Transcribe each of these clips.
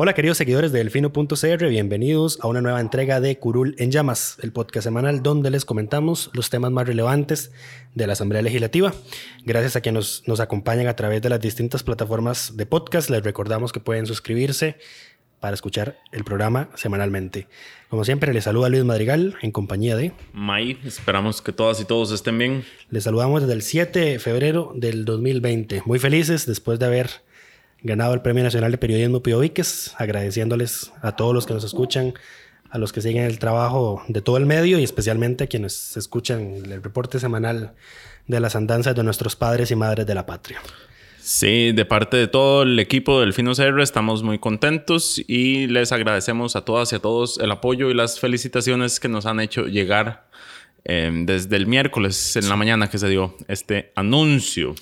Hola queridos seguidores de Delfino.cr, bienvenidos a una nueva entrega de Curul en Llamas, el podcast semanal donde les comentamos los temas más relevantes de la Asamblea Legislativa. Gracias a quienes nos, nos acompañan a través de las distintas plataformas de podcast, les recordamos que pueden suscribirse para escuchar el programa semanalmente. Como siempre, les saluda Luis Madrigal en compañía de... May, esperamos que todas y todos estén bien. Les saludamos desde el 7 de febrero del 2020. Muy felices después de haber ganado el Premio Nacional de Periodismo Pío Víquez, agradeciéndoles a todos los que nos escuchan, a los que siguen el trabajo de todo el medio y especialmente a quienes escuchan el reporte semanal de las andanzas de nuestros padres y madres de la patria. Sí, de parte de todo el equipo del Fino CR estamos muy contentos y les agradecemos a todas y a todos el apoyo y las felicitaciones que nos han hecho llegar eh, desde el miércoles en la mañana que se dio este anuncio.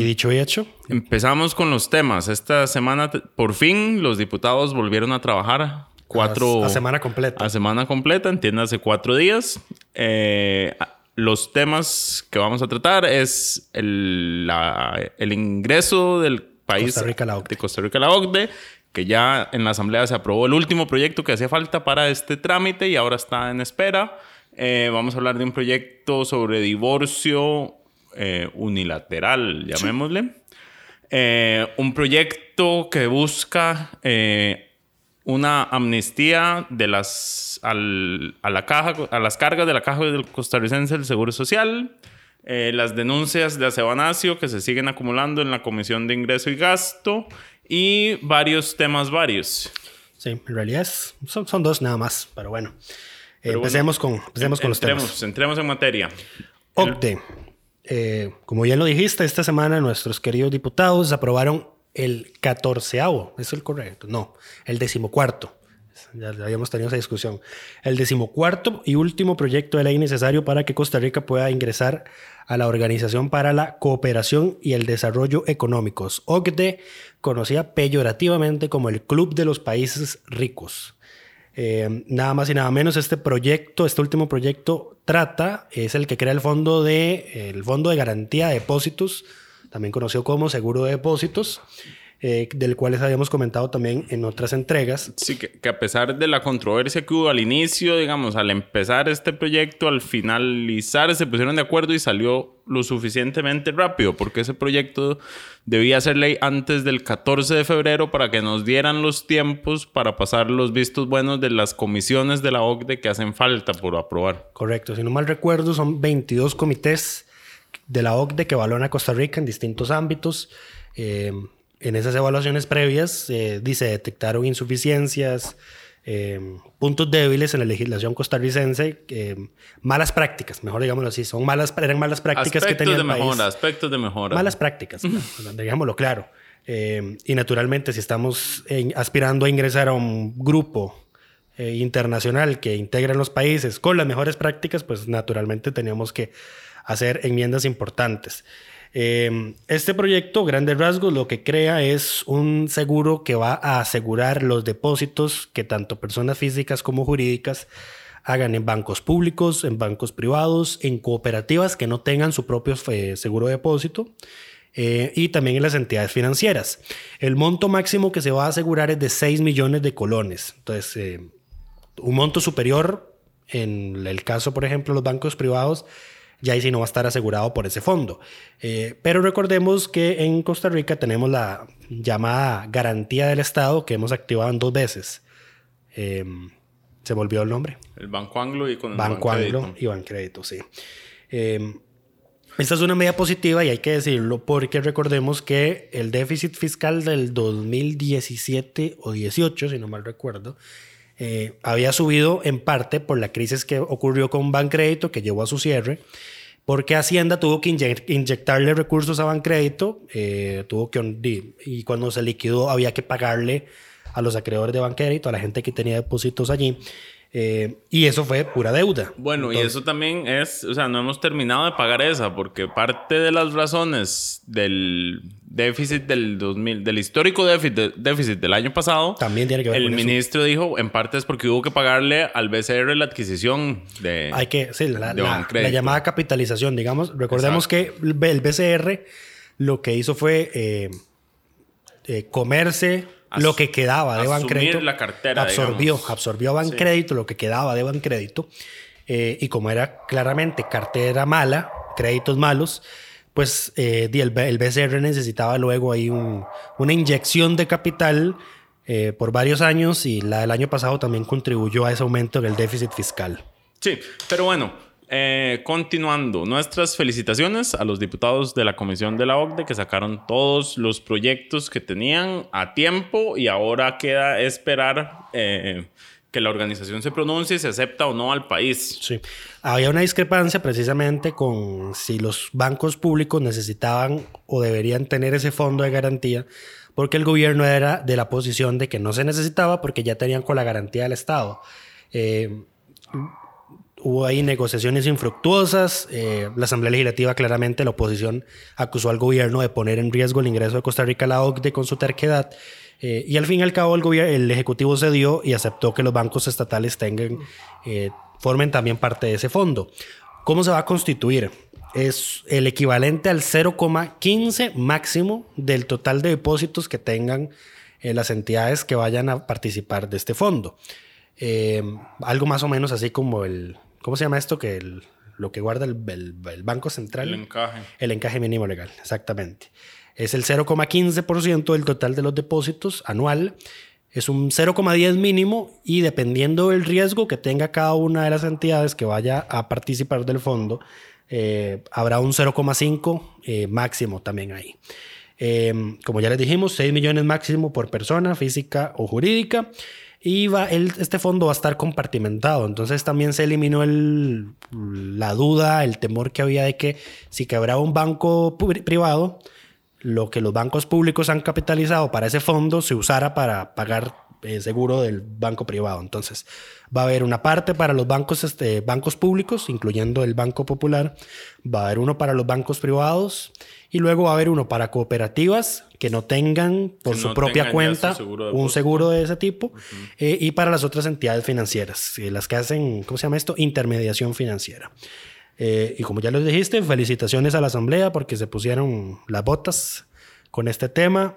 Y dicho y hecho, Empezamos con los temas. Esta semana, por fin, los diputados volvieron a trabajar. Cuatro... a semana completa. A semana completa, entiéndase cuatro días. Eh, los temas que vamos a tratar es el, la- el ingreso del país Costa Rica la OCDE. de Costa Rica a la OCDE, que ya en la Asamblea se aprobó el último proyecto que hacía falta para este trámite y ahora está en espera. Eh, vamos a hablar de un proyecto sobre divorcio eh, unilateral, llamémosle. Eh, un proyecto que busca eh, una amnistía de las, al- a, la caja, a las cargas de la caja del costarricense del Seguro Social, eh, las denuncias de Acebanacio que se siguen acumulando en la Comisión de Ingreso y Gasto y varios temas varios. sí, en realidad es- son, son dos nada más, pero bueno. Pero empecemos bueno, con, empecemos con los temas. entremos en materia. OCDE. Eh, como ya lo dijiste, esta semana nuestros queridos diputados aprobaron el catorceavo, ¿es el correcto? No, el decimocuarto. Ya ya habíamos tenido esa discusión. El decimocuarto y último proyecto de ley necesario para que Costa Rica pueda ingresar a la Organización para la Cooperación y el Desarrollo Económicos, OCDE, conocida peyorativamente como el Club de los Países Ricos. Eh, nada más y nada menos, este proyecto, este último proyecto trata, es el que crea el fondo de, el fondo de garantía de depósitos, también conocido como seguro de depósitos, eh, del cual les habíamos comentado también en otras entregas. Sí, que, que a pesar de la controversia que hubo al inicio, digamos, al empezar este proyecto, al finalizar se pusieron de acuerdo y salió lo suficientemente rápido, porque ese proyecto debía ser ley antes del 14 de febrero para que nos dieran los tiempos para pasar los vistos buenos de las comisiones de la OCDE que hacen falta por aprobar. Correcto, si no mal recuerdo, son 22 comités de la OCDE que evalúan a Costa Rica en distintos ámbitos. Eh, en esas evaluaciones previas, eh, dice, detectaron insuficiencias, eh, puntos débiles en la legislación costarricense, eh, malas prácticas, mejor digámoslo así, son malas, eran malas prácticas que Aspectos tenía de el país. mejora, aspectos de mejora. Malas prácticas, digámoslo claro. Eh, y naturalmente, si estamos aspirando a ingresar a un grupo eh, internacional que integra los países con las mejores prácticas, pues naturalmente teníamos que hacer enmiendas importantes. Eh, este proyecto, grandes rasgos, lo que crea es un seguro que va a asegurar los depósitos que tanto personas físicas como jurídicas hagan en bancos públicos, en bancos privados, en cooperativas que no tengan su propio eh, seguro de depósito eh, y también en las entidades financieras. El monto máximo que se va a asegurar es de 6 millones de colones. Entonces, eh, un monto superior en el caso, por ejemplo, de los bancos privados, ya ahí sí no va a estar asegurado por ese fondo. Eh, pero recordemos que en Costa Rica tenemos la llamada garantía del Estado que hemos activado en dos veces. Eh, se volvió el nombre. El Banco Anglo y con el Banco Anglo Bancrédito. y Bancrédito, sí. Eh, Esta es una medida positiva y hay que decirlo porque recordemos que el déficit fiscal del 2017 o 18, si no mal recuerdo, eh, había subido en parte por la crisis que ocurrió con Bancrédito, que llevó a su cierre, porque Hacienda tuvo que inyectarle recursos a Bancrédito, eh, tuvo que, y cuando se liquidó había que pagarle a los acreedores de Bancrédito, a la gente que tenía depósitos allí. Eh, y eso fue pura deuda. Bueno, y eso también es, o sea, no hemos terminado de pagar esa, porque parte de las razones del déficit del 2000, del histórico déficit, déficit del año pasado, también tiene que ver el ministro dijo, en parte es porque hubo que pagarle al BCR la adquisición de. Hay que, sí, la, llamada capitalización, digamos. Recordemos que el BCR lo que hizo fue eh, eh, comerse lo que quedaba de Bancrédito. la cartera, absorbió, absorbió Bancrédito lo que quedaba de Bancrédito. Eh, y como era claramente cartera mala, créditos malos, pues eh, el, BCR necesitaba luego ahí una inyección de capital eh, por varios años y la del año pasado también contribuyó a ese aumento en el déficit fiscal. Sí, pero bueno, eh, continuando, nuestras felicitaciones a los diputados de la Comisión de la OCDE que sacaron todos los proyectos que tenían a tiempo y ahora queda esperar eh, que la organización se pronuncie si acepta o no al país. Sí, había una discrepancia precisamente con si los bancos públicos necesitaban o deberían tener ese fondo de garantía porque el gobierno era de la posición de que no se necesitaba porque ya tenían con la garantía del Estado. Eh, hubo ahí negociaciones infructuosas. Eh, la Asamblea Legislativa, claramente, la oposición acusó al gobierno de poner en riesgo el ingreso de Costa Rica a la OCDE con su terquedad. Eh, y al fin y al cabo, el, gobierno, el Ejecutivo cedió y aceptó que los bancos estatales tengan, eh, formen también parte de ese fondo. ¿Cómo se va a constituir? Es el equivalente al 0,15 máximo del total de depósitos que tengan las entidades que vayan a participar de este fondo. algo más o menos así como el, ¿Cómo se llama esto? Que lo que guarda el, Banco Central. El encaje. El encaje mínimo legal, exactamente. Es el 0,15% del total de los depósitos anual. Es un 0,10 mínimo y dependiendo del riesgo que tenga cada una de las entidades que vaya a participar del fondo, eh, habrá un 0,5 eh, máximo también ahí. Eh, como ya les dijimos, 6 millones máximo por persona, física o jurídica. Y va, este fondo va a estar compartimentado. Entonces también se eliminó el, la duda, el temor que había de que si quebraba un banco privado, lo que los bancos públicos han capitalizado para ese fondo se usara para pagar eh, seguro del banco privado. Entonces va a haber una parte para los bancos, este, bancos públicos, incluyendo el Banco Popular. Va a haber uno para los bancos privados y luego va a haber uno para cooperativas que no tengan por su propia cuenta un seguro de ese tipo eh, y para las otras entidades financieras, eh, las que hacen, ¿cómo se llama esto? Intermediación financiera. Eh, y como ya les dijiste, felicitaciones a la Asamblea porque se pusieron las botas con este tema.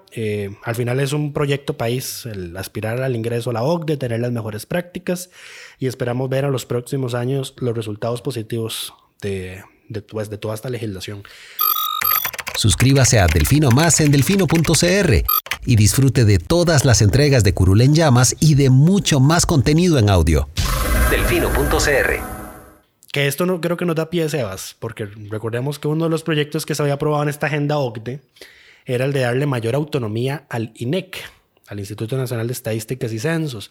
al final es un proyecto país, el aspirar al ingreso a la OCDE, tener las mejores prácticas y esperamos ver a los próximos años los resultados positivos de, de, pues, de toda esta legislación. Suscríbase a Delfino Más en delfino.cr y disfrute de todas las entregas de Curul en Llamas y de mucho más contenido en audio. Delfino.cr Que esto no creo que nos da pie, Sebas, porque recordemos que uno de los proyectos que se había aprobado en esta agenda OCDE era el de darle mayor autonomía al INEC, al Instituto Nacional de Estadísticas y Censos.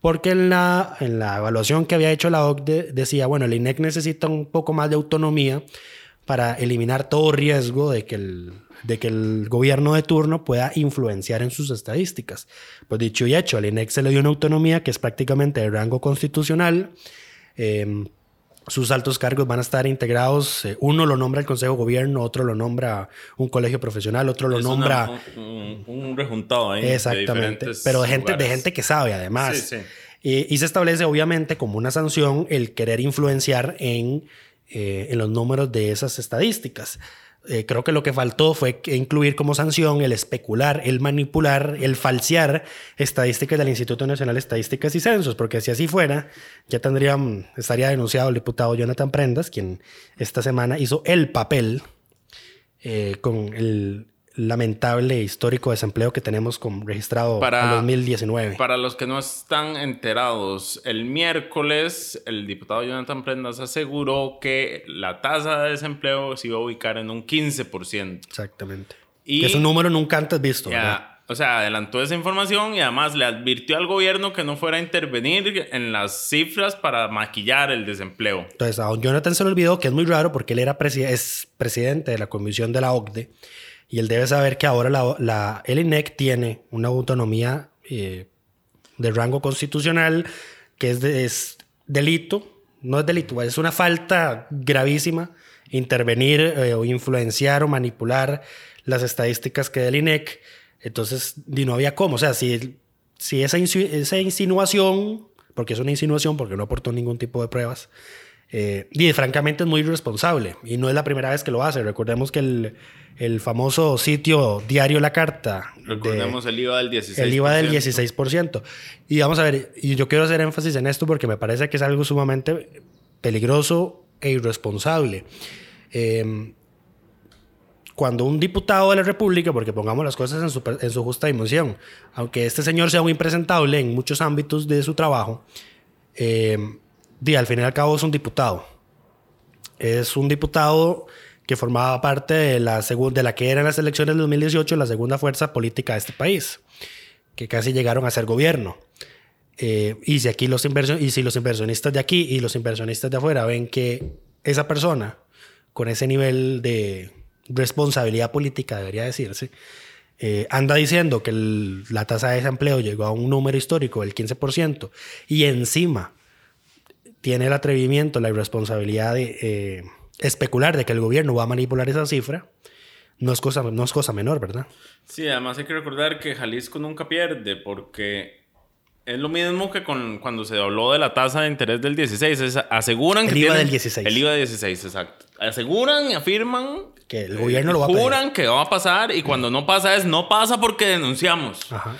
Porque en la, en la evaluación que había hecho la OCDE decía, bueno, el INEC necesita un poco más de autonomía para eliminar todo riesgo de que el, de que el gobierno de turno pueda influenciar en sus estadísticas. Pues dicho y hecho, al INEC se le dio una autonomía que es prácticamente de rango constitucional. Em, sus altos cargos van a estar integrados, eh, uno lo nombra el Consejo de Gobierno, otro lo nombra un colegio profesional, otro lo nombra... un, rejuntado ahí. Exactamente, pero de gente, de gente que sabe además. y se establece obviamente como una sanción el querer influenciar en eh, en los números de esas estadísticas. Eh, creo que lo que faltó fue incluir como sanción el especular, el manipular, el falsear estadísticas del Instituto Nacional de Estadísticas y Censos, porque si así fuera, ya estaría denunciado el diputado Jonathan Prendas, quien esta semana hizo el papel eh, con el, lamentable histórico desempleo que tenemos con registrado Para- en 2019. Para los que no están enterados, el miércoles el diputado Jonathan Prendas aseguró que la tasa de desempleo se iba a ubicar en un 15%. Exactamente. Y- que es un número nunca antes visto. Ya, o sea, adelantó esa información y además le advirtió al gobierno que no fuera a intervenir en las cifras para maquillar el desempleo. Entonces, a don Jonathan se le olvidó que es muy raro porque él era presi- es presidente de la comisión de la OCDE y él debe saber que ahora la, la, el INEC tiene una autonomía eh, de rango constitucional que es, de- es delito, no es delito, es una falta gravísima intervenir eh, o influenciar o manipular las estadísticas que da el INEC. Entonces, di, no había cómo. O sea, si, si esa, insi- esa insinuación, porque es una insinuación, porque no aportó ningún tipo de pruebas, eh, y francamente es muy irresponsable. Y no es la primera vez que lo hace. Recordemos que el, el famoso sitio Diario La Carta. de- Recordemos el IVA del 16%. el IVA del 16%. Y vamos a ver, y yo quiero hacer énfasis en esto porque me parece que es algo sumamente peligroso e irresponsable. Eh, cuando un diputado de la República, porque pongamos las cosas en su, en su justa dimensión, aunque este señor sea muy impresentable en muchos ámbitos de su trabajo, eh, di, al fin y al cabo es un diputado. Es un diputado que formaba parte de la, de la que era en las elecciones del 2018 la segunda fuerza política de este país, que casi llegaron a ser gobierno. Eh, y, si aquí los y si los inversionistas de aquí y los inversionistas de afuera ven que esa persona con ese nivel de responsabilidad política, debería decirse, eh, anda diciendo que la tasa de desempleo llegó a un número histórico del 15% y encima tiene el atrevimiento, la irresponsabilidad de eh, especular de que el gobierno va a manipular esa cifra, no es cosa, no es cosa menor, ¿verdad? Sí, además hay que recordar que Jalisco nunca pierde porque es lo mismo que con, cuando se habló de la tasa de interés del 16. es- aseguran El que IVA tienen- del 16. El IVA del 16, exacto. Aseguran y afirman Que el gobierno lo va a pedir. juran que va a pasar y cuando no pasa es no pasa porque denunciamos. Ajá.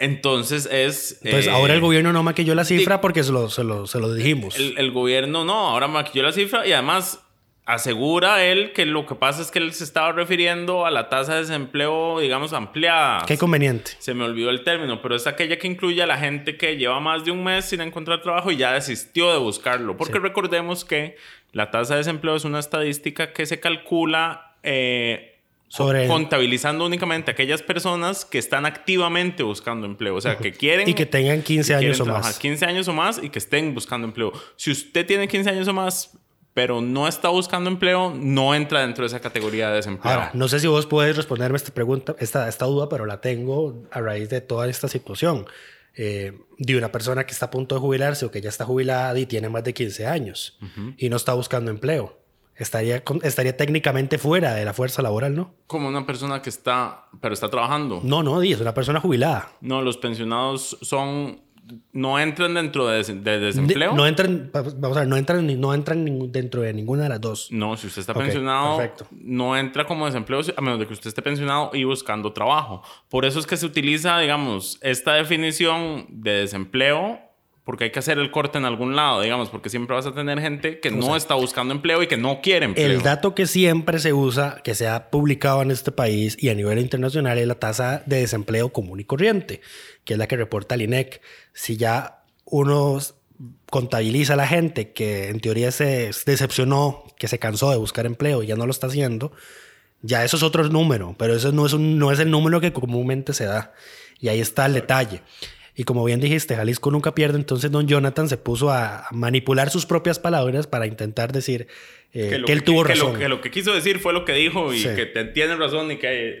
Entonces es... Entonces, eh, ahora el gobierno no maquilló la cifra porque se lo, se lo, se lo dijimos. El, el gobierno no, ahora maquilló la cifra y además asegura él que lo que pasa es que él se estaba refiriendo a la tasa de desempleo, digamos, ampliada. Qué conveniente. Se me olvidó el término, pero es aquella que incluye a la gente que lleva más de un mes sin encontrar trabajo y ya desistió de buscarlo. Porque recordemos que la tasa de desempleo es una estadística que se calcula eh, Sobre- contabilizando únicamente aquellas personas que están activamente buscando empleo. O sea, que quieren... Y que tengan 15 que años o más. 15 años o más y que estén buscando empleo. Si usted tiene 15 años o más, pero no está buscando empleo, no entra dentro de esa categoría de desempleo. Ahora, no sé si vos puedes responderme esta pregunta, esta, esta duda, pero la tengo a raíz de toda esta situación. Eh, de una persona que está a punto de jubilarse o que ya está jubilada y tiene más de 15 años y no está buscando empleo. Estaría, estaría técnicamente fuera de la fuerza laboral, ¿no? Como una persona que está, pero está trabajando. No, no, es una persona jubilada. No, los pensionados son, no entran dentro de, des- de De- desempleo. no entran, vamos a ver, no entran, no entran dentro de ninguna de las dos. No, si usted está pensionado, perfecto. no entra como desempleo a menos de que usted esté pensionado y buscando trabajo. Por eso es que se utiliza, digamos, esta definición de desempleo, porque hay que hacer el corte en algún lado, digamos, porque siempre vas a tener gente que no está buscando empleo y que no quiere empleo. El dato que siempre se usa, que se ha publicado en este país y a nivel internacional, es la tasa de desempleo común y corriente, que es la que reporta el INEC. Si ya uno contabiliza a la gente que en teoría se decepcionó, que se cansó de buscar empleo y ya no lo está haciendo, ya eso es otro número, pero eso no es, un- no es el número que comúnmente se da. Y ahí está el detalle. Y como bien dijiste, Jalisco nunca pierde, entonces don Jonathan se puso a manipular sus propias palabras para intentar decir eh, que, lo él tuvo que razón. Lo, que lo que quiso decir fue lo que dijo y Sí. que te tiene razón y que hay,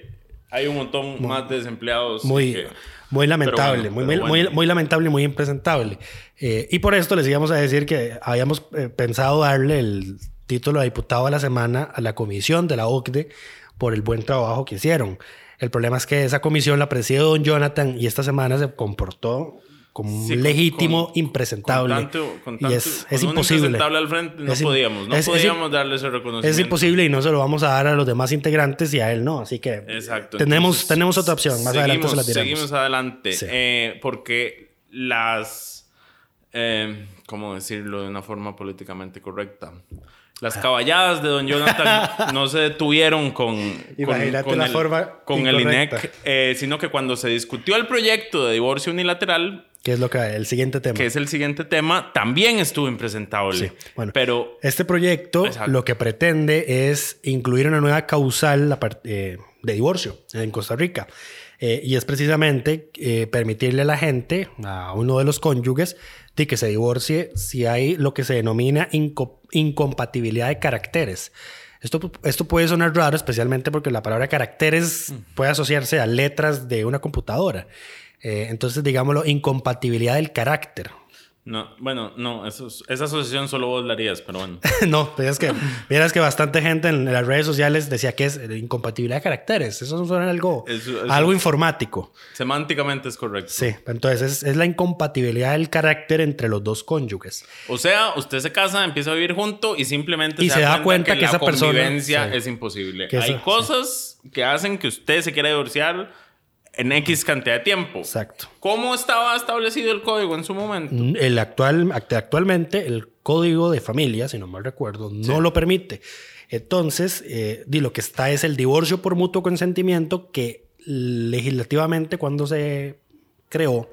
hay un montón más de desempleados. Muy, que- muy lamentable, pero muy, bueno, muy, bueno. muy lamentable y muy impresentable. Eh, y por esto les íbamos a decir que habíamos eh, pensado darle el título de diputado de la semana a la comisión de la OCDE por el buen trabajo que hicieron. El problema es que esa comisión la preside don Jonathan y esta semana se comportó como un Sí, legítimo con- impresentable. Con tanto, con y tanto- es, imposible. impresentable al frente no Es podíamos, no es- podíamos darle ese reconocimiento. Es imposible y no se lo vamos a dar a los demás integrantes y a él no. Así que Exacto. tenemos, Entonces, tenemos otra opción. Más adelante se la seguimos- tiramos. Seguimos adelante. Sí. eh, porque las. eh, ¿Cómo decirlo de una forma políticamente correcta? Las caballadas de don Jonathan no se detuvieron con, con, Imagínate con la el, forma con el. INEC, eh, sino que cuando se discutió el proyecto de divorcio unilateral, ¿Qué es lo que el siguiente tema? que es el siguiente tema, también estuvo impresentable. Sí, bueno. Pero Este proyecto Exacto. lo que pretende es incluir una nueva causal eh, de divorcio en Costa Rica. Eh, y es precisamente eh, permitirle a la gente, a uno de los cónyuges, de que se divorcie si hay lo que se denomina inco- incompatibilidad de caracteres. Esto, esto puede sonar raro, especialmente porque la palabra caracteres puede asociarse a letras de una computadora. Eh, entonces, digámoslo, incompatibilidad del carácter. No, bueno, no, eso es- esa asociación solo vos la harías, pero bueno. no, vieras que, vieras que bastante gente en las redes sociales decía que es incompatibilidad de caracteres. Eso suena algo, Eso- eso- algo informático. Semánticamente es correcto. Sí, entonces es, es la incompatibilidad del carácter entre los dos cónyuges. O sea, usted se casa, empieza a vivir junto y simplemente Y se da cuenta que la esa persona- convivencia sí. es imposible. Que Hay eso- cosas que hacen que usted se quiera divorciar en X cantidad de tiempo. Exacto. ¿Cómo estaba establecido el código en su momento? El actual, act- actualmente el código de familia, si no mal recuerdo, no lo permite. Entonces, eh, di, lo que está es el divorcio por mutuo consentimiento que legislativamente cuando se creó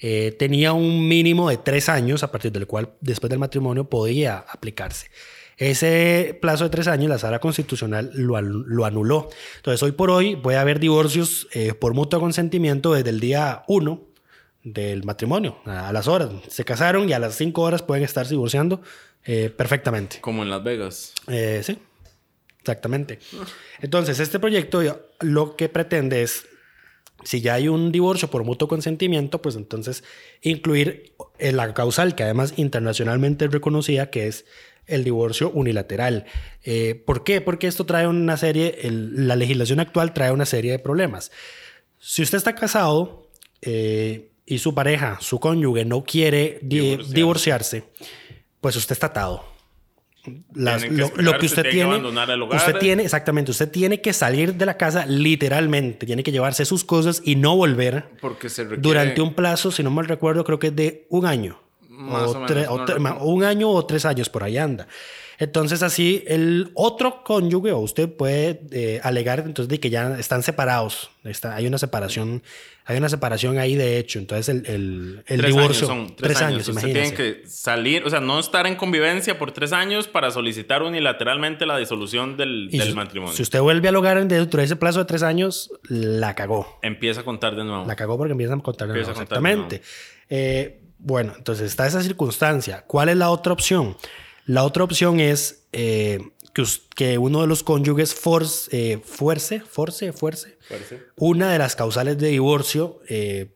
eh, tenía un mínimo de tres años a partir del cual después del matrimonio podía aplicarse. Ese plazo de tres años la sala constitucional lo, anuló. Entonces, hoy por hoy puede haber divorcios eh, por mutuo consentimiento desde el día uno del matrimonio, a las horas. Se casaron y a las cinco horas pueden estarse divorciando eh, perfectamente. Como en Las Vegas. Eh, sí, exactamente. Entonces, este proyecto lo que pretende es, si ya hay un divorcio por mutuo consentimiento, pues entonces incluir la causal que además internacionalmente es reconocida, que es el divorcio unilateral. Eh, ¿Por qué? Porque esto trae una serie, el- la legislación actual trae una serie de problemas. Si usted está casado eh, y su pareja, su cónyuge, no quiere di- Divorciarse. pues usted está atado. Las- que lo, lo que usted tiene que tiene, abandonar el hogar. usted tiene, exactamente, usted tiene que salir de la casa literalmente, tiene que llevarse sus cosas y no volver Porque se requiere... durante un plazo, si no mal recuerdo, creo que es de un año. Más o menos, tre- no tre- recuerdo. un año o tres años por ahí anda. Entonces así el otro cónyuge o usted puede eh, alegar entonces de que ya están separados. Está, hay una separación, hay una separación ahí de hecho. Entonces el, el, el Tres divorcio. años son tres, años. Imagínense. tiene que salir, o sea, no estar en convivencia por tres años para solicitar unilateralmente la disolución del, del si, matrimonio. si usted vuelve al hogar dentro de ese plazo de tres años, la cagó. Empieza a contar de nuevo. La cagó porque empiezan a contar de Empieza nuevo, a contar de Exactamente. Eh, bueno, entonces está esa circunstancia. ¿Cuál es la otra opción? La otra opción es eh, que, uno de los cónyuges force, eh, fuerce, force, fuerce, una de las causales de divorcio eh,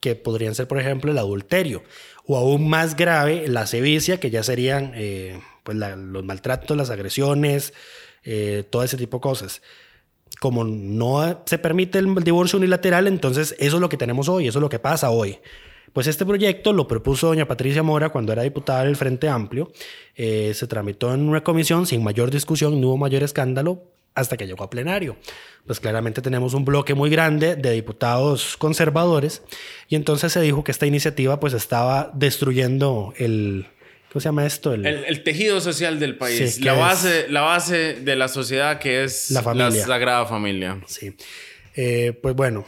que podrían ser, por ejemplo, el adulterio o aún más grave, la sevicia, que ya serían eh, pues la- los maltratos, las agresiones, todo ese tipo de cosas como no se permite el divorcio unilateral, entonces eso es lo que tenemos hoy, eso es lo que pasa hoy. Pues este proyecto lo propuso doña Patricia Mora cuando era diputada del Frente Amplio. Eh, se tramitó en una comisión sin mayor discusión, no hubo mayor escándalo hasta que llegó a plenario. Pues claramente tenemos un bloque muy grande de diputados conservadores y entonces se dijo que esta iniciativa pues estaba destruyendo el... ¿Cómo se llama esto? El, El, el tejido social del país, Sí, la, base, la base de la sociedad que es La familia. sagrada familia. Sí. Eh, pues bueno,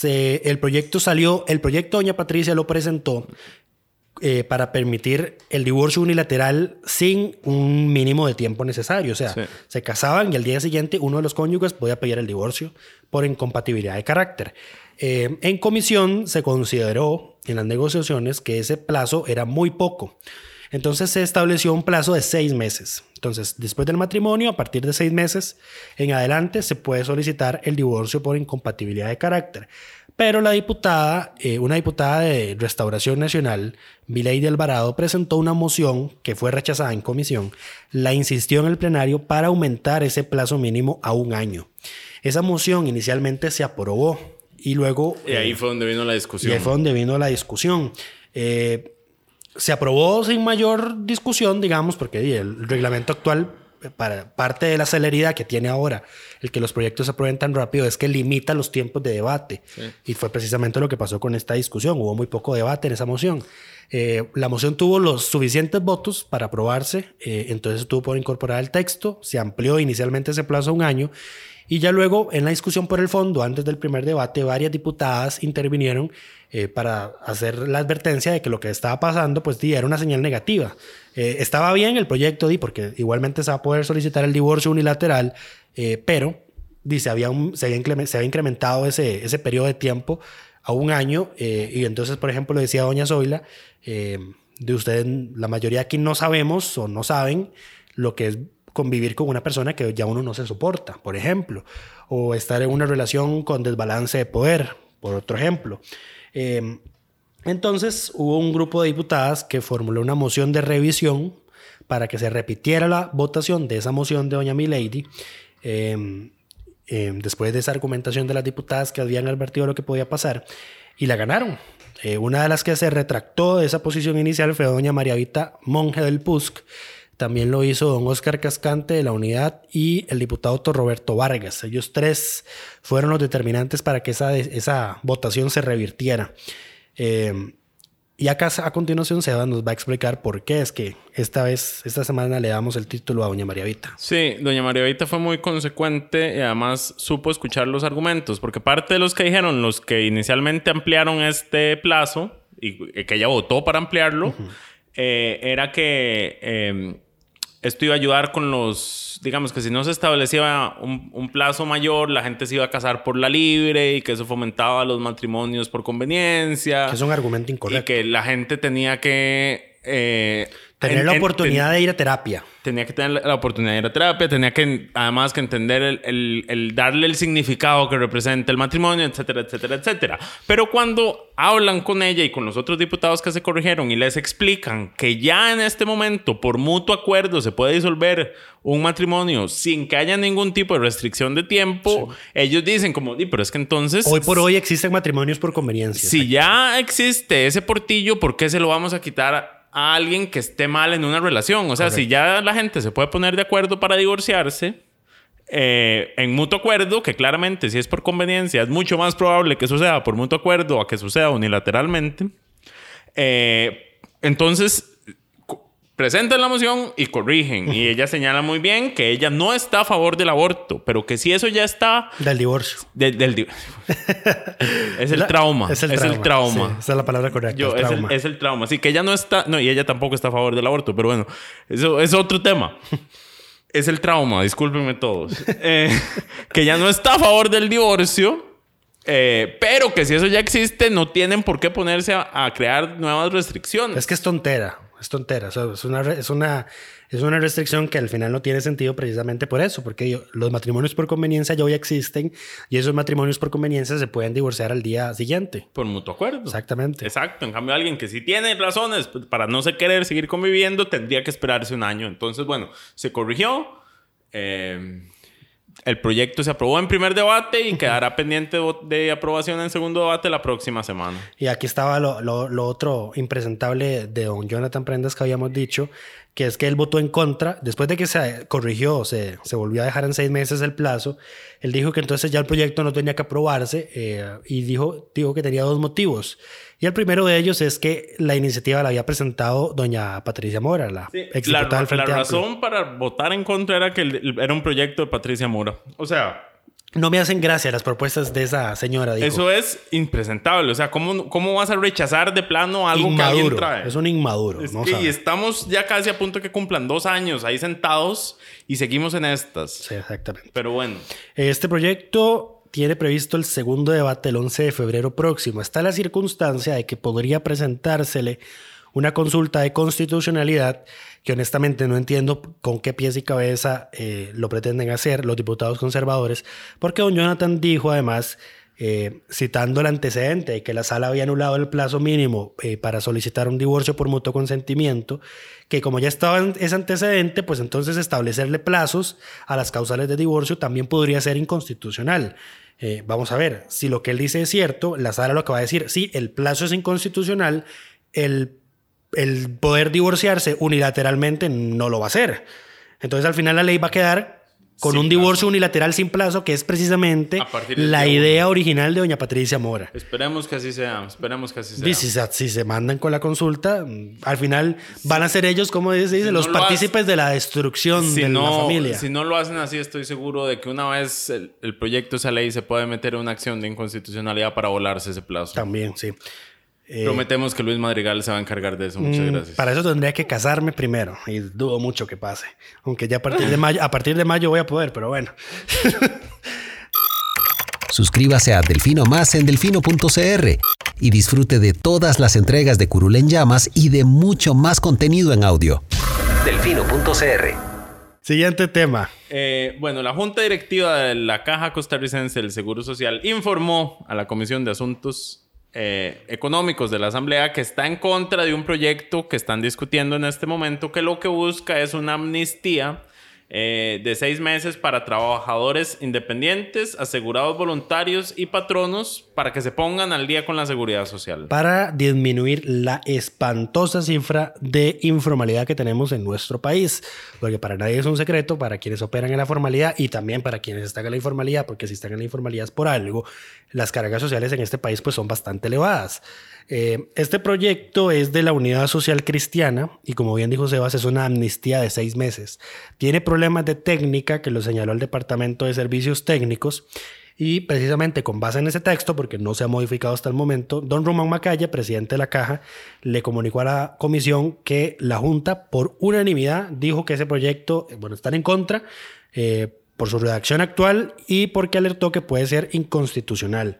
se- el proyecto salió, el proyecto Doña Patricia lo presentó eh, para permitir el divorcio unilateral sin un mínimo de tiempo necesario. O sea, Sí. se casaban y al día siguiente uno de los cónyuges podía pedir el divorcio por incompatibilidad de carácter. Eh, en comisión se consideró en las negociaciones que ese plazo era muy poco. Entonces se estableció un plazo de seis meses. Entonces, después del matrimonio, a partir de seis meses en adelante, se puede solicitar el divorcio por incompatibilidad de carácter. Pero la diputada, eh, una diputada de Restauración Nacional, Milady Alvarado, presentó una moción que fue rechazada en comisión. La insistió en el plenario para aumentar ese plazo mínimo a un año. Esa moción inicialmente se aprobó y luego... Y ahí eh, fue donde vino la y discusión. ahí fue donde vino la discusión. Eh, se aprobó sin mayor discusión, digamos, porque el reglamento actual, eh, para parte de la celeridad que tiene ahora, el que los proyectos se aprueben tan rápido, es que limita los tiempos de debate. Y fue precisamente lo que pasó con esta discusión. Hubo muy poco debate en esa moción. Eh, la moción tuvo los suficientes votos para aprobarse, eh, entonces tuvo por incorporar el texto, se amplió inicialmente ese plazo a un año y ya luego en la discusión por el fondo, antes del primer debate, varias diputadas intervinieron eh, para hacer la advertencia de que lo que estaba pasando pues era una señal negativa. estaba bien el proyecto, di, porque igualmente se va a poder solicitar el divorcio unilateral, pero dice, había un, se, había se, incrementado ese, ese periodo de tiempo a un año y entonces, por ejemplo, decía doña Zoila, eh, de ustedes, la mayoría aquí no sabemos o no saben lo que es convivir con una persona que ya uno no se soporta, por ejemplo, o estar en una relación con desbalance de poder, por otro ejemplo. Eh, entonces hubo un grupo de diputadas que formuló una moción de revisión para que se repitiera la votación de esa moción de doña Milady. Eh, después de esa argumentación de las diputadas que habían advertido lo que podía pasar, y la ganaron. Eh, una de las que se retractó de esa posición inicial fue doña María Vita Monge del PUSC. También lo hizo don Oscar Cascante de la Unidad y el diputado doctor Roberto Vargas. Ellos tres fueron los determinantes para que esa, esa votación se revirtiera. Eh, y acá a continuación Seba nos va a explicar por qué es que esta vez, esta semana le damos el título a Doña María Vita. Sí, Doña María Vita fue muy consecuente y además supo escuchar los argumentos, porque parte de los que dijeron, los que inicialmente ampliaron este plazo y que ella votó para ampliarlo, eh, era que eh, esto iba a ayudar con los, digamos que si no se establecía un, plazo mayor, la gente se iba a casar por la libre y que eso fomentaba los matrimonios por conveniencia. Que es un argumento incorrecto. Y que la gente tenía que... Eh, Tener la oportunidad de ir a terapia. Tenía que tener la oportunidad de ir a terapia, tenía que además que entender el, el, darle el significado que representa el matrimonio, etcétera, etcétera, etcétera. Pero cuando hablan con ella y con los otros diputados que se corrigieron y les explican que ya en este momento, por mutuo acuerdo, se puede disolver un matrimonio sin que haya ningún tipo de restricción de tiempo, ellos dicen como, pero es que entonces... Hoy por hoy existen matrimonios por conveniencia. Si ya existe ese portillo, ¿por qué se lo vamos a quitar a alguien que esté mal en una relación. O sea, si ya la gente se puede poner de acuerdo para divorciarse, eh, en mutuo acuerdo, que claramente si es por conveniencia, es mucho más probable que suceda por mutuo acuerdo a que suceda unilateralmente. Eh, entonces, presentan la moción y corrigen. Y ella señala muy bien que ella no está a favor del aborto, pero que si eso ya está... Del divorcio. del es el trauma. Es el trauma. esa es la palabra correcta. es. El, es, el, trauma. Así que ella no está... No, y ella tampoco está a favor del aborto, pero bueno, eso es otro tema. es el trauma, discúlpenme todos. Eh, que ella no está a favor del divorcio. Eh, pero que si eso ya existe, no tienen por qué ponerse a crear nuevas restricciones. Es que es tontera. Es tontera. es, una, es, una, es una restricción que al final no tiene sentido precisamente por eso, porque los matrimonios por conveniencia ya hoy existen y esos matrimonios por conveniencia se pueden divorciar al día siguiente. Por mutuo acuerdo. Exactamente. Exacto. En cambio, alguien que sí tiene razones para no se querer seguir conviviendo tendría que esperarse un año. Entonces, bueno, se corrigió. Eh, el proyecto se aprobó en primer debate y quedará pendiente de aprobación en segundo debate la próxima semana. Y aquí estaba lo, lo, otro impresentable de don Jonathan Prendas que habíamos dicho, que es que él votó en contra, después de que se corrigió, se, se volvió a dejar en seis meses el plazo, él dijo que entonces ya el proyecto no tenía que aprobarse eh, y dijo, dijo que tenía dos motivos. Y el primero de ellos es que la iniciativa la había presentado doña Patricia Mora, la ex la, del Frente La razón para votar en contra era que era un proyecto de Patricia Mora. O sea, no me hacen gracia las propuestas de esa señora. Eso es impresentable. O sea, ¿cómo, ¿cómo vas a rechazar de plano algo que alguien trae? Es un inmaduro. Es que estamos ya casi a punto de que cumplan dos años ahí sentados y seguimos en estas. Sí, exactamente. Pero bueno. Este proyecto tiene previsto el segundo debate el 11 de febrero próximo. Está la circunstancia de que podría presentársele una consulta de constitucionalidad que honestamente no entiendo con qué pies y cabeza eh, lo pretenden hacer los diputados conservadores, porque don Jonathan dijo además, eh, citando el antecedente de que la sala había anulado el plazo mínimo eh, para solicitar un divorcio por mutuo consentimiento, que como ya estaba ese antecedente, pues entonces establecerle plazos a las causales de divorcio también podría ser inconstitucional. vamos a ver, si lo que él dice es cierto, la sala lo que va a decir, sí, el plazo es inconstitucional, el el poder divorciarse unilateralmente no lo va a hacer. Entonces al final la ley va a quedar con Sin un divorcio unilateral sin plazo, que es precisamente la uno. idea original de doña Patricia Mora. Esperemos que así sea. Esperemos que así sea. Y si, se- si se mandan con la consulta, al final van a ser ellos, como se dice, Si los no partícipes de la destrucción si de no, la familia. si no lo hacen así, estoy seguro de que una vez el, el proyecto esa ley se puede meter en una acción de inconstitucionalidad para volarse ese plazo. También, sí. Eh, Prometemos que Luis Madrigal se va a encargar de eso. Muchas mm, gracias. Para eso tendría que casarme primero y dudo mucho que pase. Aunque ya a partir de mayo, a partir de mayo voy a poder, pero bueno. Suscríbase a Delfino Más en delfino.cr y disfrute de todas las entregas de Curul en Llamas y de mucho más contenido en audio. Delfino.cr Siguiente tema. Eh, bueno, la Junta Directiva de la Caja Costarricense del Seguro Social informó a la Comisión de Asuntos eh, Económicos de la Asamblea que está en contra de un proyecto que están discutiendo en este momento que lo que busca es una amnistía eh, de seis meses para trabajadores independientes, asegurados voluntarios y patronos para que se pongan al día con la seguridad social. Para disminuir la espantosa cifra de informalidad que tenemos en nuestro país. Porque para nadie es un secreto, para quienes operan en la formalidad y también para quienes están en la informalidad, porque si están en la informalidad es por algo, las cargas sociales en este país pues son bastante elevadas. Eh, este proyecto es de la Unidad Social Cristiana y como bien dijo Sebas, es una amnistía de seis meses. Tiene problemas de técnica que lo señaló el Departamento de Servicios Técnicos y precisamente con base en ese texto, porque no se ha modificado hasta el momento, don Román Macaya, presidente de la Caja, le comunicó a la comisión que la Junta, por unanimidad, dijo que ese proyecto, eh, bueno, están en contra eh, por su redacción actual y porque alertó que puede ser inconstitucional.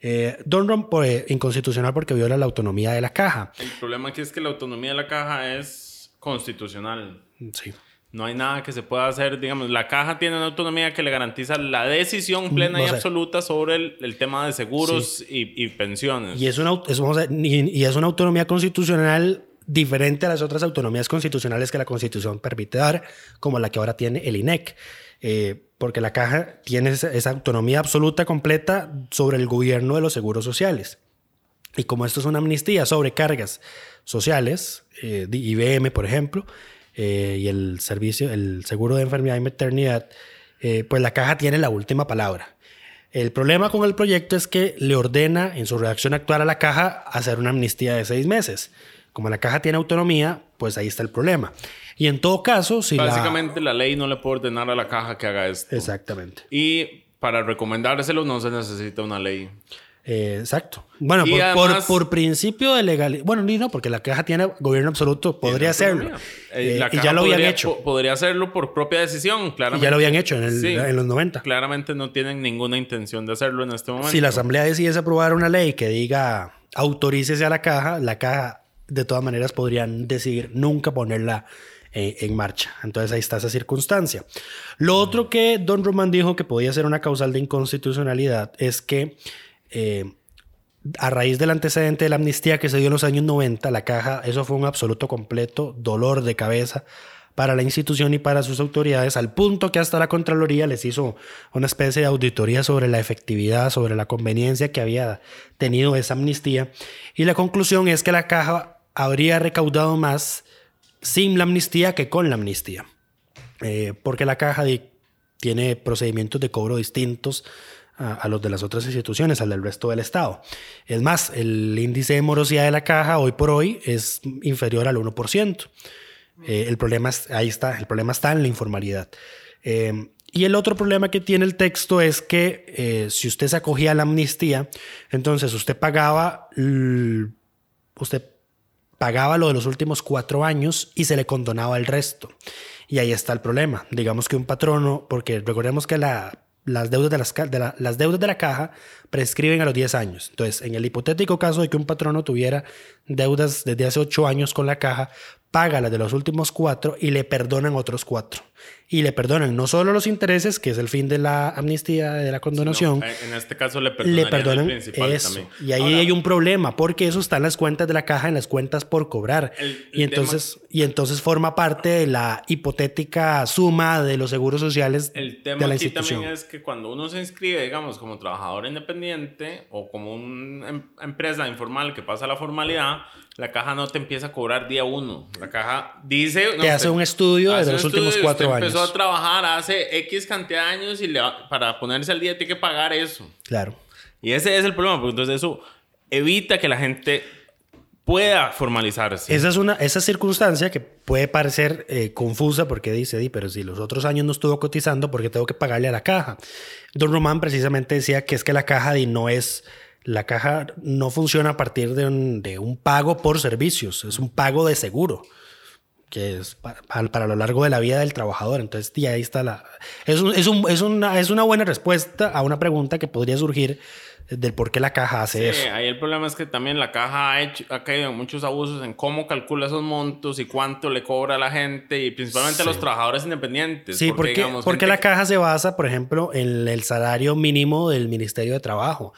Eh, don Rom, por, eh, inconstitucional porque viola la autonomía de la Caja. El problema aquí es que la autonomía de la caja es constitucional. Sí. No hay nada que se pueda hacer, digamos, la caja tiene una autonomía que le garantiza la decisión plena No y sé. absoluta sobre el, el tema de seguros y, y pensiones. Y es una, au- es, vamos a ver, y, y es una autonomía constitucional diferente a las otras autonomías constitucionales que la Constitución permite dar, como la que ahora tiene el INEC. Eh, porque la caja tiene esa, autonomía absoluta, completa sobre el gobierno de los seguros sociales. Y como esto es una amnistía sobre cargas sociales, eh, IBM, por ejemplo, eh, y el servicio, el seguro de enfermedad y maternidad, eh, pues la caja tiene la última palabra. El problema con el proyecto es que le ordena en su redacción actual a la caja hacer una amnistía de seis meses. Como la caja tiene autonomía, pues ahí está el problema. Y en todo caso, si Básicamente la ley no le puede ordenar a la caja que haga esto. Exactamente. Y para recomendárselo no se necesita una ley. Eh, exacto. Bueno, Y por, además- por, por principio de legalidad. Bueno, ni no, porque la caja tiene gobierno absoluto, podría hacerlo. Eh, la y ya lo habían hecho. po- Podría hacerlo por propia decisión, Y claramente. ya lo habían hecho en, el- Sí. en los 90. Claramente no tienen ninguna intención de hacerlo en este momento. Si la Asamblea decidiese aprobar una ley que diga autorícese a la caja, la caja de todas maneras podrían decidir nunca ponerla eh, en marcha. Entonces ahí está esa circunstancia. Lo otro que Don Román dijo que podía ser una causal de inconstitucionalidad es que eh, a raíz del antecedente de la amnistía que se dio en los años 90, la caja, eso fue un absoluto completo dolor de cabeza para la institución y para sus autoridades, al punto que hasta la Contraloría les hizo una especie de auditoría sobre la efectividad, sobre la conveniencia que había tenido esa amnistía. Y la conclusión es que la caja habría recaudado más sin la amnistía que con la amnistía. Eh, porque la caja tiene procedimientos de cobro distintos a, los de las otras instituciones, al del resto del Estado. Es más, el índice de morosidad de la caja hoy por hoy es inferior al 1%. Eh, el problema es, ahí está, el problema está en la informalidad. Eh, y el otro problema que tiene el texto es que eh, si usted se acogía a la amnistía, entonces usted pagaba, usted pagaba lo de los últimos cuatro años y se le condonaba el resto. Y ahí está el problema. Digamos que un patrono, porque recordemos que la, las, deudas de las, la, las deudas de la caja prescriben a los 10 años. Entonces, en el hipotético caso de que un patrono tuviera deudas desde hace 8 años con la caja, paga las de los últimos cuatro y le perdonan otros cuatro. Y le perdonan no solo los intereses, que es el fin de la amnistía, de la condonación, No, en este caso le le perdonan el principal eso. también. Y ahí Ahora, hay un problema, porque eso está en las cuentas de la caja, en las cuentas por cobrar. El- el y, entonces, y entonces forma parte de la hipotética suma de los seguros sociales El de tema la aquí institución. también es que cuando uno se inscribe, digamos, como trabajador independiente o como una em- empresa informal que pasa a la formalidad, la caja no te empieza a cobrar día uno. La caja dice... no, Te hace un estudio hace de los últimos estudio y cuatro empezó años. a trabajar hace X cantidad de años y le va- para ponerse al día tiene que pagar eso. Claro. Y ese es el problema, porque entonces eso evita que la gente pueda formalizarse. Esa es una esa circunstancia que puede parecer eh, confusa porque dice, "Di, pero si los otros años no estuvo cotizando, ¿por qué tengo que pagarle a la caja? Don Román precisamente decía que es que la caja di, no es, la caja no funciona a partir de un, de un pago por servicios, es un pago de seguro que es pa- pa- para, lo largo de la vida del trabajador. Entonces, di, ahí está la... Es, un- es, un- es una, es una buena respuesta a una pregunta que podría surgir del por qué la caja hace Sí, eso. ahí el problema es que también la caja ha, hecho, ha caído en muchos abusos en cómo calcula esos montos y cuánto le cobra a la gente y principalmente a los trabajadores independientes. Sí, porque, digamos, porque la caja se basa, por ejemplo, en el salario mínimo del Ministerio de Trabajo.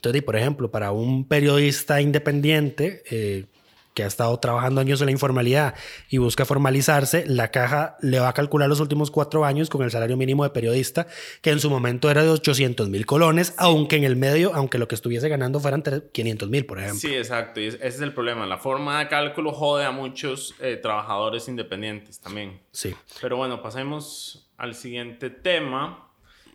Entonces, por ejemplo, para un periodista independiente eh, que ha estado trabajando años en la informalidad y busca formalizarse, la caja le va a calcular los últimos cuatro años con el salario mínimo de periodista, que en su momento era de 800 mil colones, aunque en el medio, aunque lo que estuviese ganando fueran 500 mil, por ejemplo. Sí, exacto. Y es- ese es el problema. La forma de cálculo jode a muchos eh, trabajadores independientes también. Sí. Pero bueno, pasemos al siguiente tema.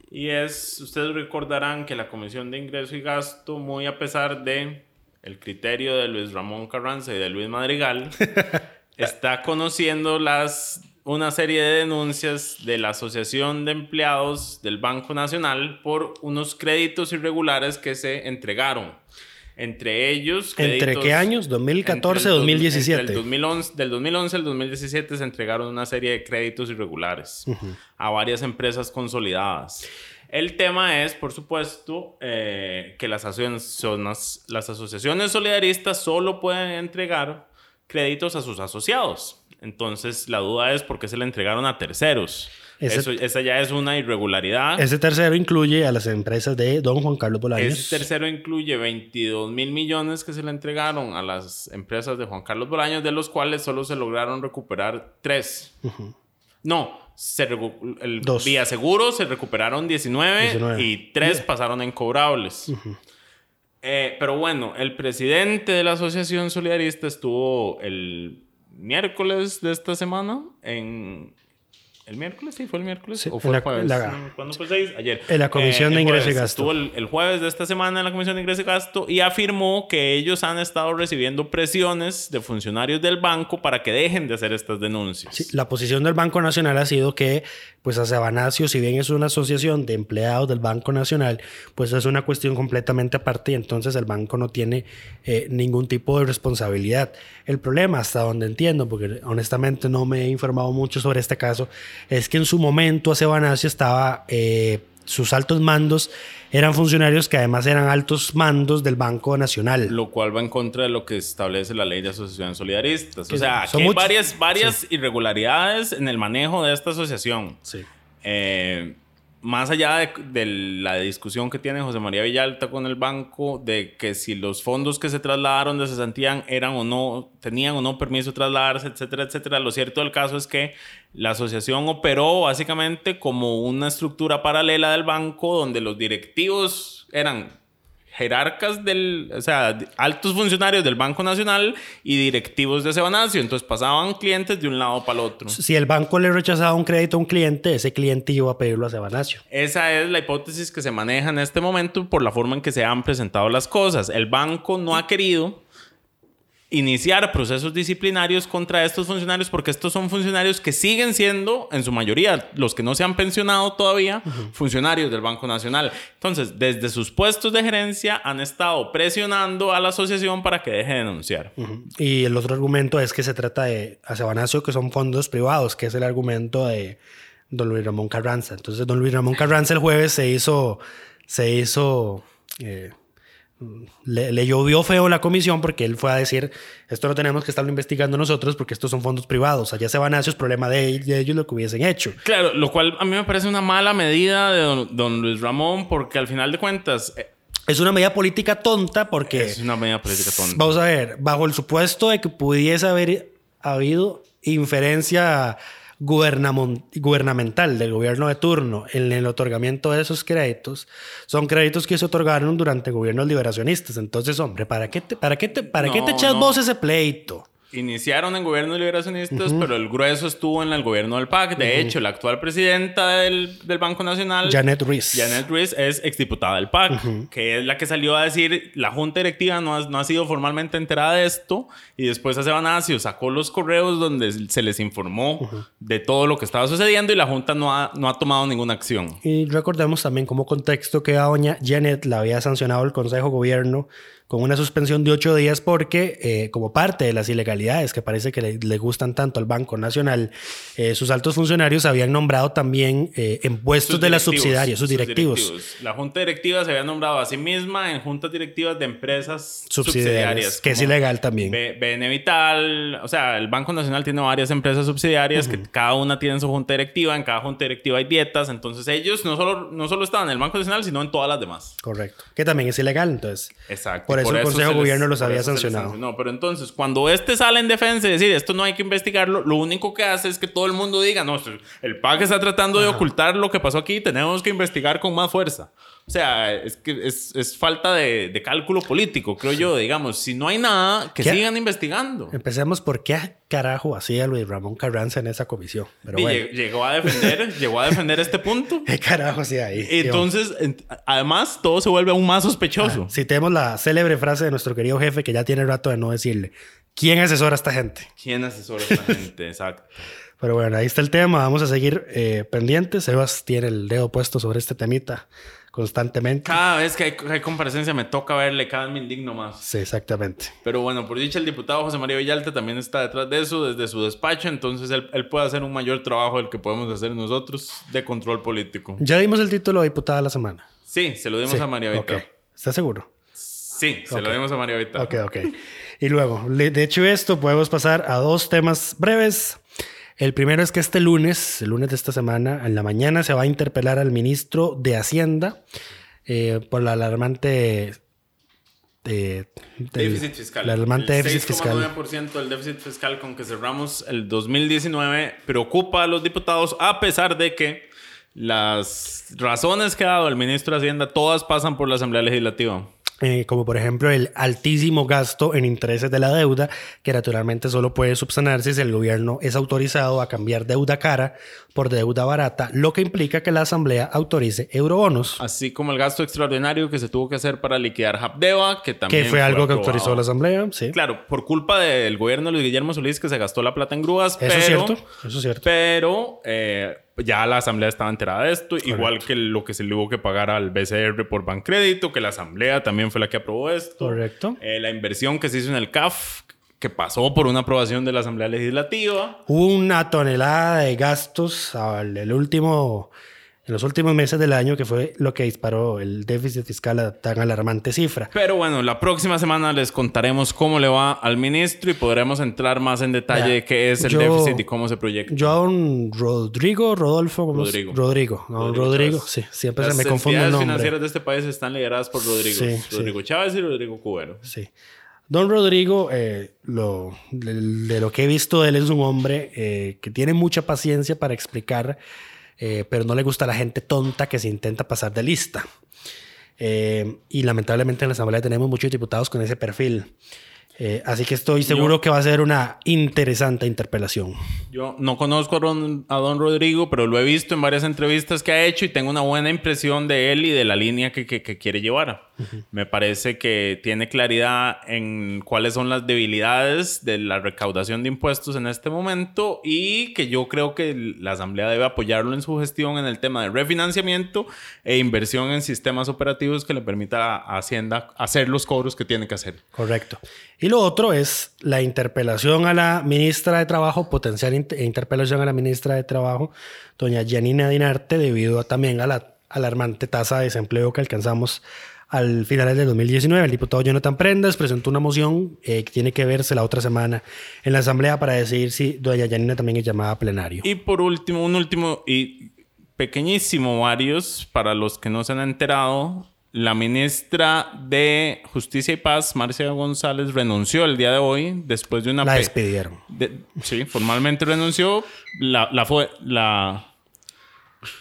Y es, ustedes recordarán que la Comisión de Ingreso y Gasto, muy a pesar de el criterio de Luis Ramón Carranza y de Luis Madrigal, está conociendo las, una serie de denuncias de la Asociación de Empleados del Banco Nacional por unos créditos irregulares que se entregaron. Entre ellos... ¿Entre qué años? 2014, entre el dos- 2017. entre el 2011, del 2011 al 2017 se entregaron una serie de créditos irregulares a varias empresas consolidadas. El tema es, por supuesto, eh, que las asociaciones, las asociaciones solidaristas solo pueden entregar créditos a sus asociados. Entonces, la duda es por qué se le entregaron a terceros. Ese- Eso, esa ya es una irregularidad. Ese tercero incluye a las empresas de don Juan Carlos Bolaños. Ese tercero incluye 22 mil millones que se le entregaron a las empresas de Juan Carlos Bolaños, de los cuales solo se lograron recuperar tres. No, se el Dos. vía seguro se recuperaron 19, 19. y tres pasaron en cobrables. Eh, pero bueno, el presidente de la Asociación Solidarista estuvo el miércoles de esta semana en... ¿El miércoles? Sí, fue el miércoles. Sí, ¿O fue la- el jueves? la- No, ¿Cuándo fue el 6? Ayer. En la Comisión Eh, de el Ingreso y. Gasto. Estuvo el, el jueves de esta semana en la Comisión de Ingreso y Gasto y afirmó que ellos han estado recibiendo presiones de funcionarios del banco para que dejen de hacer estas denuncias. Sí, la posición del Banco Nacional ha sido que, pues, a Sabanacio, si bien es una asociación de empleados del Banco Nacional, pues es una cuestión completamente aparte y entonces el banco no tiene eh, ningún tipo de responsabilidad. El problema, hasta donde entiendo, porque honestamente no me he informado mucho sobre este caso, es que en su momento a Sabanacio estaba... eh, sus altos mandos eran funcionarios que además eran altos mandos del Banco Nacional. Lo cual va en contra de lo que establece la ley de asociaciones solidaristas. Que O sea, son aquí hay varias, varias irregularidades en el manejo de esta asociación. Sí. Eh, más allá de, la discusión que tiene José María Villalta con el banco de que si los fondos que se trasladaron de cesantían eran o no, tenían o no permiso de trasladarse, etcétera, etcétera. Lo cierto del caso es que la asociación operó básicamente como una estructura paralela del banco donde los directivos eran jerarcas del, o sea, altos funcionarios del Banco Nacional y directivos de Sebanacio. Entonces pasaban clientes de un lado para el otro. Si el banco le rechazaba un crédito a un cliente, ese cliente iba a pedirlo a Sabanacio. Esa es la hipótesis que se maneja en este momento por la forma en que se han presentado las cosas. El banco no ha querido iniciar procesos disciplinarios contra estos funcionarios porque estos son funcionarios que siguen siendo, en su mayoría, los que no se han pensionado todavía, funcionarios del Banco Nacional. Entonces, desde sus puestos de gerencia han estado presionando a la asociación para que deje de denunciar. Y el otro argumento es que se trata de a Sabanacio, que son fondos privados, que es el argumento de don Luis Ramón Carranza. Entonces, don Luis Ramón Carranza el jueves se hizo, se hizo, eh, le, le llovió feo la comisión porque él fue a decir, esto no tenemos que estarlo investigando nosotros porque estos son fondos privados. Allá Sabanacio es problema de, de ellos lo que hubiesen hecho. Claro, lo cual a mí me parece una mala medida de don, don Luis Ramón porque al final de cuentas eh, Es una medida política tonta porque... es una medida política tonta. Vamos a ver, bajo el supuesto de que pudiese haber habido inferencia gubernamental del gobierno de turno en el otorgamiento de esos créditos, son créditos que se otorgaron durante gobiernos liberacionistas. Entonces, hombre, ¿para qué te, para qué te, para qué te echas no. vos ese pleito? Iniciaron en gobiernos liberacionistas, pero el grueso estuvo en el gobierno del PAC. De hecho, la actual presidenta del, del, Banco Nacional, Janet Ruiz. Janet Ruiz es exdiputada del PAC, que es la que salió a decir, la junta directiva no ha, no ha sido formalmente enterada de esto, y después hace Banasio sacó los correos donde se les informó de todo lo que estaba sucediendo y la junta no ha, no ha tomado ninguna acción. Y recordemos también como contexto que a doña Janet la había sancionado el Consejo Gobierno con una suspensión de ocho días porque, eh, como parte de las ilegalidades que parece que le, gustan tanto al Banco Nacional, eh, sus altos funcionarios habían nombrado también eh, en puestos de las subsidiarias, sus directivos. La junta directiva se había nombrado a sí misma en juntas directivas de empresas subsidiarias. que es ilegal también. Benevital, o sea, el Banco Nacional tiene varias empresas subsidiarias que cada una tiene su junta directiva, en cada junta directiva hay dietas, entonces ellos no solo, no solo estaban en el Banco Nacional, sino en todas las demás. Correcto. Que también es ilegal, entonces. Exacto. Por eso el Consejo de Gobierno los había sancionado. No, pero entonces, cuando este sale en defensa y decir esto no hay que investigarlo, lo único que hace es que todo el mundo diga, no, el PAC está tratando de ocultar lo que pasó aquí, tenemos que investigar con más fuerza. O sea, es que es, es falta de, de, cálculo político, creo yo. Digamos, si no hay nada, que sigan investigando. Empecemos por qué carajo hacía Luis Ramón Carranza en esa comisión. Pero bueno. Llegó a defender, llegó a defender este punto. ¿Qué carajo hacía ahí? Entonces, además, todo se vuelve aún más sospechoso. Ah, citemos la célebre frase de nuestro querido jefe que ya tiene rato de no decirle. ¿Quién asesora a esta gente? ¿Quién asesora a esta gente? Exacto. Pero bueno, ahí está el tema. Vamos a seguir eh, pendientes. Sebas tiene el dedo puesto sobre este temita constantemente. Cada vez que hay, comparecencia me toca verle, cada vez me indigno más. Sí, exactamente. Pero bueno, por dicha, el diputado José María Villalta también está detrás de eso, desde su despacho, entonces él, él puede hacer un mayor trabajo del que podemos hacer nosotros de control político. Ya dimos el título de diputada de la semana. Sí, se lo dimos a María Vita. Okay. ¿Estás seguro? Sí, se lo dimos a María Vita. Ok, ok. Y luego, de hecho esto, podemos pasar a dos temas breves. El primero es que este lunes, el lunes de esta semana, en la mañana, se va a interpelar al ministro de Hacienda eh, por la alarmante de, déficit fiscal. La alarmante déficit fiscal. El 6,9% del déficit fiscal con que cerramos el 2019 preocupa a los diputados, a pesar de que las razones que ha dado el ministro de Hacienda todas pasan por la Asamblea Legislativa. Eh, como por ejemplo el altísimo gasto en intereses de la deuda, que naturalmente solo puede subsanarse si el gobierno es autorizado a cambiar deuda cara por deuda barata, lo que implica que la Asamblea autorice eurobonos. Así como el gasto extraordinario que se tuvo que hacer para liquidar Habdeba, que también... Que fue, algo que autorizó la Asamblea, sí. Claro, por culpa del gobierno de Luis Guillermo Solís que se gastó la plata en grúas, eso pero... Es cierto, eso es cierto. Pero... Eh, ya la asamblea estaba enterada de esto, igual que lo que se le hubo que pagar al BCR por Bancrédito, que la asamblea también fue la que aprobó esto. Correcto. Eh, la inversión que se hizo en el CAF, que pasó por una aprobación de la asamblea legislativa. Hubo una tonelada de gastos, el último en los últimos meses del año, que fue lo que disparó el déficit fiscal a tan alarmante cifra. Pero bueno, la próxima semana les contaremos cómo le va al ministro y podremos entrar más en detalle de qué es el déficit y cómo se proyecta. Yo a don Rodrigo, Rodolfo, Rodrigo. Rodrigo, Rodrigo, sí, siempre se me confunde el nombre. Las financieras de este país están lideradas por Rodrigo. Sí, Rodrigo Chávez y Rodrigo Cubero. Sí. Don Rodrigo, eh, lo, de, lo que he visto de él, es un hombre eh, que tiene mucha paciencia para explicar eh, pero no le gusta a la gente tonta que se intenta pasar de lista. Eh, y lamentablemente en la Asamblea tenemos muchos diputados con ese perfil. Eh, así que estoy seguro que va a ser una interesante interpelación. Yo no conozco a don, Rodrigo, pero lo he visto en varias entrevistas que ha hecho y tengo una buena impresión de él y de la línea que, quiere llevar. Me parece que tiene claridad en cuáles son las debilidades de la recaudación de impuestos en este momento y que yo creo que la Asamblea debe apoyarlo en su gestión en el tema de refinanciamiento e inversión en sistemas operativos que le permita a Hacienda hacer los cobros que tiene que hacer. Correcto. Y lo otro es la interpelación a la ministra de Trabajo, potencial interpelación a la ministra de Trabajo, doña Janina Dinarte, debido también a la alarmante tasa de desempleo que alcanzamos al final del 2019. El diputado Jonathan Prendas presentó una moción eh, que tiene que verse la otra semana en la Asamblea para decidir si doña Janina también es llamada a plenario. Y por último, un último y pequeñísimo, varios, para los que no se han enterado, la ministra de Justicia y Paz, Marcia González, renunció el día de hoy después de una... La despidieron. sí, formalmente renunció. La, la fue... La...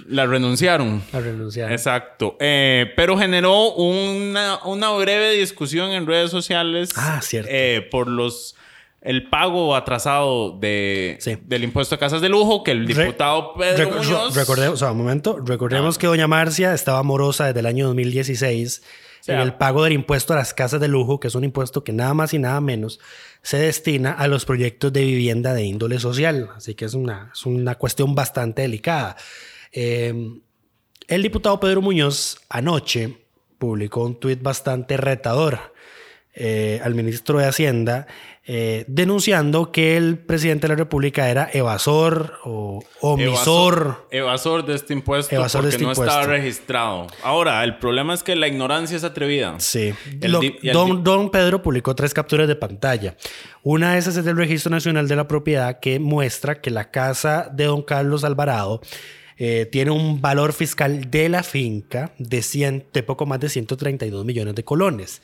La renunciaron. La renunciaron. Exacto. Eh, pero generó una, una, breve discusión en redes sociales. Ah, cierto. Eh, por los el pago atrasado de, Sí. del impuesto a casas de lujo que el Re- diputado Pedro Muñoz... Recordemos, o sea, un momento. Recordemos que doña Marcia estaba morosa desde el año 2016 sea- en el pago del impuesto a las casas de lujo, que es un impuesto que nada más y nada menos se destina a los proyectos de vivienda de índole social. Así que es una, es una cuestión bastante delicada. Eh, el diputado Pedro Muñoz anoche publicó un tuit bastante retador eh, al ministro de Hacienda eh, denunciando que el presidente de la República era evasor o omisor. Evasor, evasor de este impuesto Evasor de porque este no impuesto. estaba registrado. Ahora, el problema es que la ignorancia es atrevida. Sí. Lo- don, Pedro publicó tres capturas de pantalla. Una de esas es del Registro Nacional de la Propiedad que muestra que la casa de don Carlos Alvarado eh, tiene un valor fiscal de la finca de, 100 de poco más de 132 millones de colones.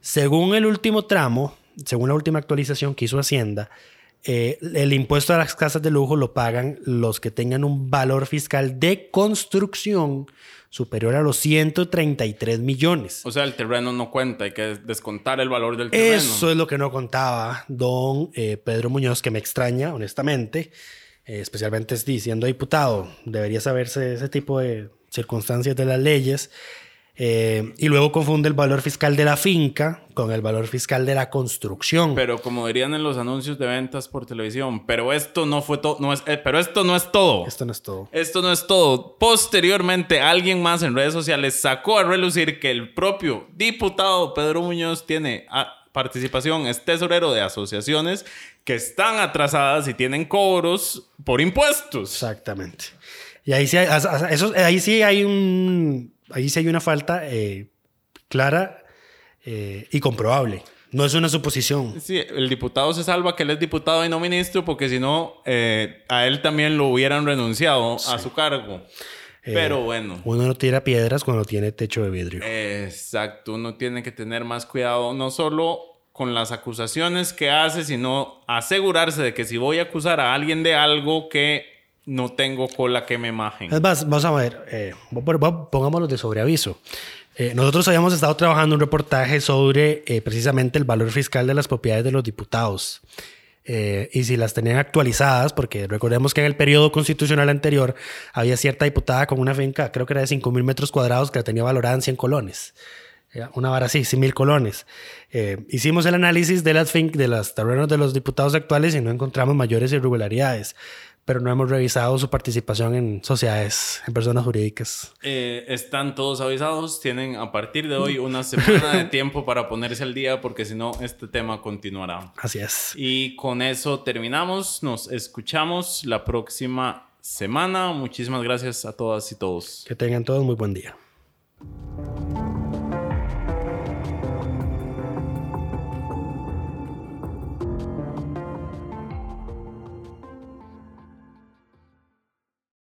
Según el último tramo, según la última actualización que hizo Hacienda, eh, el impuesto a las casas de lujo lo pagan los que tengan un valor fiscal de construcción superior a los 133 millones. O sea, el terreno no cuenta, hay que descontar el valor del terreno. Eso es lo que no contaba don eh, Pedro Muñoz, que me extraña, honestamente, eh, especialmente si siendo diputado, debería saberse ese tipo de circunstancias de las leyes. Eh, y luego confunde el valor fiscal de la finca con el valor fiscal de la construcción. Pero como dirían en los anuncios de ventas por televisión, pero esto no fue todo, no es, eh, pero esto no es todo. Esto no es todo. Esto no es todo. Posteriormente, alguien más en redes sociales sacó a relucir que el propio diputado Pedro Muñoz tiene ah, participación, es tesorero de asociaciones que están atrasadas y tienen cobros por impuestos. Exactamente. Y ahí sí hay, as- as- eso- ahí sí hay un, ahí sí hay una falta eh, clara eh, y comprobable. No es una suposición. Sí, el diputado se salva que él es diputado y no ministro porque si no, eh, a él también lo hubieran renunciado a su cargo. Pero bueno. Uno no tira piedras cuando tiene techo de vidrio. Exacto, uno tiene que tener más cuidado, no solo con las acusaciones que hace, sino asegurarse de que si voy a acusar a alguien de algo que no tengo cola que me majen. Es más, vamos a ver, eh, pongámoslo de sobreaviso. Eh, nosotros habíamos estado trabajando un reportaje sobre eh, precisamente el valor fiscal de las propiedades de los diputados. Eh, y si las tenían actualizadas, porque recordemos que en el periodo constitucional anterior había cierta diputada con una finca, creo que era de 5 mil metros cuadrados, que la tenía valorada en 100 colones. Una vara así, 100 mil colones. Hicimos el análisis de las, de los terrenos de los diputados actuales y no encontramos mayores irregularidades, pero no hemos revisado su participación en sociedades, en personas jurídicas. Eh, están todos avisados, tienen a partir de hoy una semana de tiempo para ponerse al día porque si no, este tema continuará. Así es. Y con eso terminamos, nos escuchamos la próxima semana. Muchísimas gracias a todas y todos. Que tengan todos muy buen día.